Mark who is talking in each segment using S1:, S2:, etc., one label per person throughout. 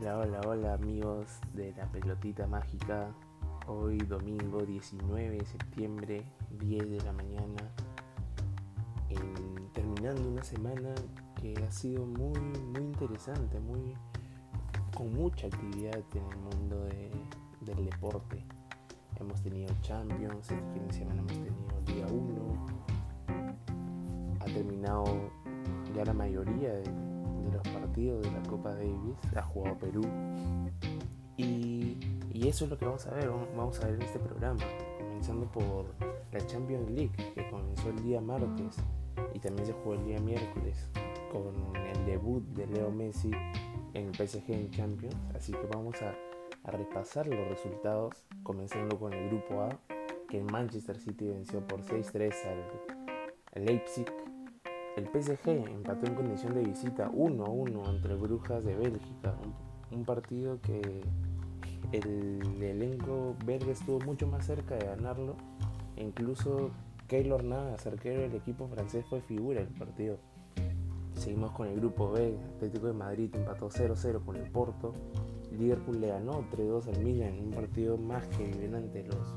S1: Hola, hola, hola amigos de la pelotita mágica. Hoy domingo 19 de septiembre, 10 de la mañana. terminando una semana que ha sido muy, muy interesante, muy con mucha actividad en el mundo del deporte. Hemos tenido Champions, este fin de semana hemos tenido día 1. Ha terminado ya la mayoría los partidos de la Copa Davis, ha jugado Perú. Y, eso es lo que vamos a ver, vamos a ver en este programa, comenzando por la Champions League, que comenzó el día martes y también se jugó el día miércoles con el debut de Leo Messi en el PSG en Champions. Así que vamos a, repasar los resultados, comenzando con el grupo A, que el Manchester City venció por 6-3 al Leipzig el PSG empató en condición de visita 1-1 entre Brujas de Bélgica, un, partido que el, elenco verde estuvo mucho más cerca de ganarlo, incluso Keylor Navas, arquero del equipo francés, fue figura del partido. Seguimos con el grupo B, Atlético de Madrid empató 0-0 con el Porto, Liverpool le ganó 3-2 al Milan, un partido más que vibrante, los,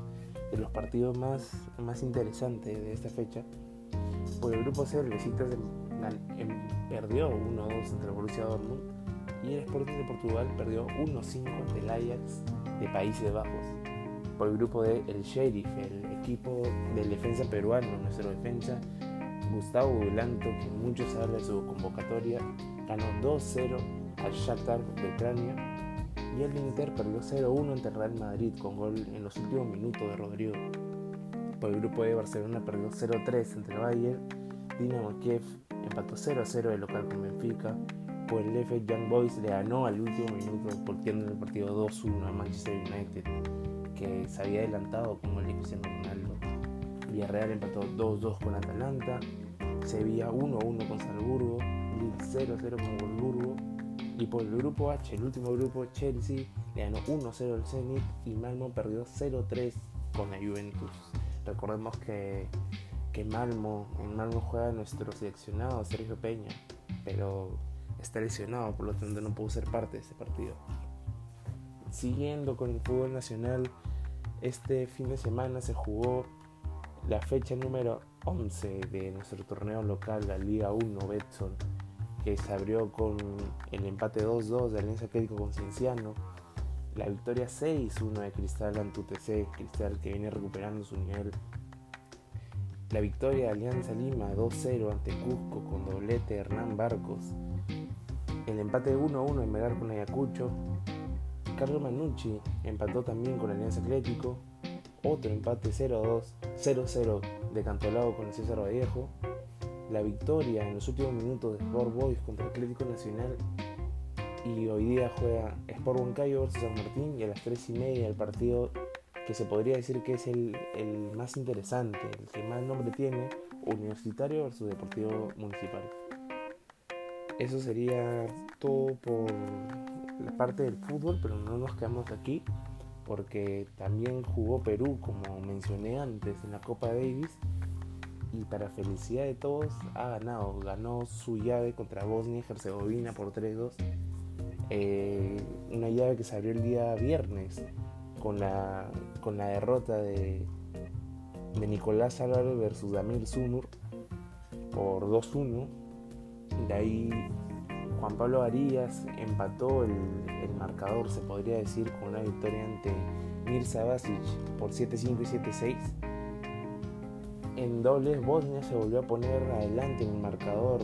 S1: de los partidos más, más interesantes de esta fecha por el grupo C, el Besiktas perdió 1-2 entre el Borussia Dortmund y el Sporting de Portugal perdió 1-5 ante el Ajax de Países Bajos. Por el grupo D, el Sheriff, el equipo del defensa peruano, nuestro defensa Gustavo Blanco, que muchos hablan de su convocatoria, ganó 2-0 al Shakhtar de Ucrania y el Inter perdió 0-1 ante el Real Madrid con gol en los últimos minutos de Rodrigo por el grupo de Barcelona perdió 0-3 entre el Bayern, Dinamo Kiev empató 0-0 el local con Benfica, por el F Young Boys le ganó al último minuto en el partido 2-1 a Manchester United, que se había adelantado con el Cristiano Ronaldo. Villarreal empató 2-2 con Atalanta, Sevilla 1-1 con Salzburgo, Lille 0-0 con Wolfsburgo, y por el grupo H, el último grupo, Chelsea le ganó 1-0 al Zenit y Malmo perdió 0-3 con la Juventus. Recordemos que, que Malmo, en Malmo juega nuestro seleccionado Sergio Peña, pero está lesionado, por lo tanto no pudo ser parte de ese partido. Siguiendo con el fútbol nacional, este fin de semana se jugó la fecha número 11 de nuestro torneo local, la Liga 1 Betson, que se abrió con el empate 2-2 de Alianza Atlético con Cienciano la victoria 6-1 de Cristal ante UTC, Cristal que viene recuperando su nivel. La victoria de Alianza Lima 2-0 ante Cusco con doblete Hernán Barcos. El empate 1-1 en Melgar con Ayacucho. Carlos Manucci empató también con Alianza Atlético. Otro empate 0-2, 0-0 de Cantolao con el César Vallejo. La victoria en los últimos minutos de Sport Boys contra Atlético Nacional y hoy día juega Sport Huancayo versus San Martín y a las 3 y media el partido que se podría decir que es el, más interesante, el que más nombre tiene, Universitario versus Deportivo Municipal. Eso sería todo por la parte del fútbol, pero no nos quedamos aquí porque también jugó Perú, como mencioné antes, en la Copa Davis y para felicidad de todos ha ganado, ganó su llave contra Bosnia y Herzegovina por 3-2 eh, una llave que se abrió el día viernes con la, derrota de, de Nicolás Álvarez versus Damir Zunur por 2-1. De ahí Juan Pablo Arias empató el, marcador, se podría decir, con una victoria ante Mirza Basic por 7-5 y 7-6. En dobles, Bosnia se volvió a poner adelante en el marcador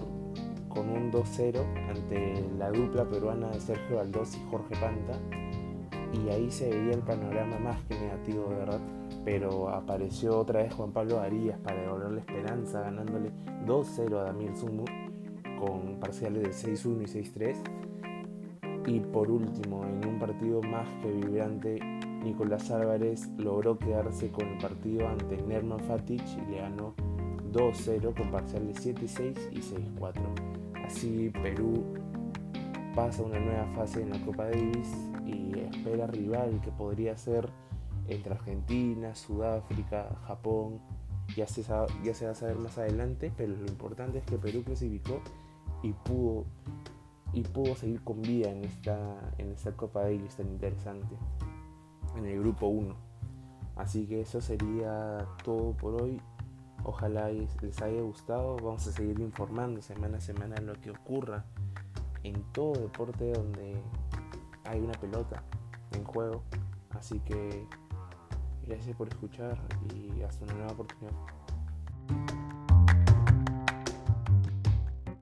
S1: con un 2-0 ante la dupla peruana de Sergio Valdós y Jorge Panta. Y ahí se veía el panorama más que negativo, de verdad. Pero apareció otra vez Juan Pablo Arias para devolverle esperanza, ganándole 2-0 a Damián Zumu con parciales de 6-1 y 6-3. Y por último, en un partido más que vibrante, Nicolás Álvarez logró quedarse con el partido ante Nerman Fatic y le ganó 2-0 con parciales 7-6 y 6-4. Así Perú pasa una nueva fase en la Copa Davis y espera rival que podría ser entre Argentina, Sudáfrica, Japón. Ya se, ya se va a saber más adelante, pero lo importante es que Perú clasificó y pudo y pudo seguir con vida en esta, en esta Copa Davis tan interesante, en el grupo 1. Así que eso sería todo por hoy. Ojalá les haya gustado. Vamos a seguir informando semana a semana lo que ocurra en todo deporte donde hay una pelota en juego. Así que gracias por escuchar y hasta una nueva oportunidad.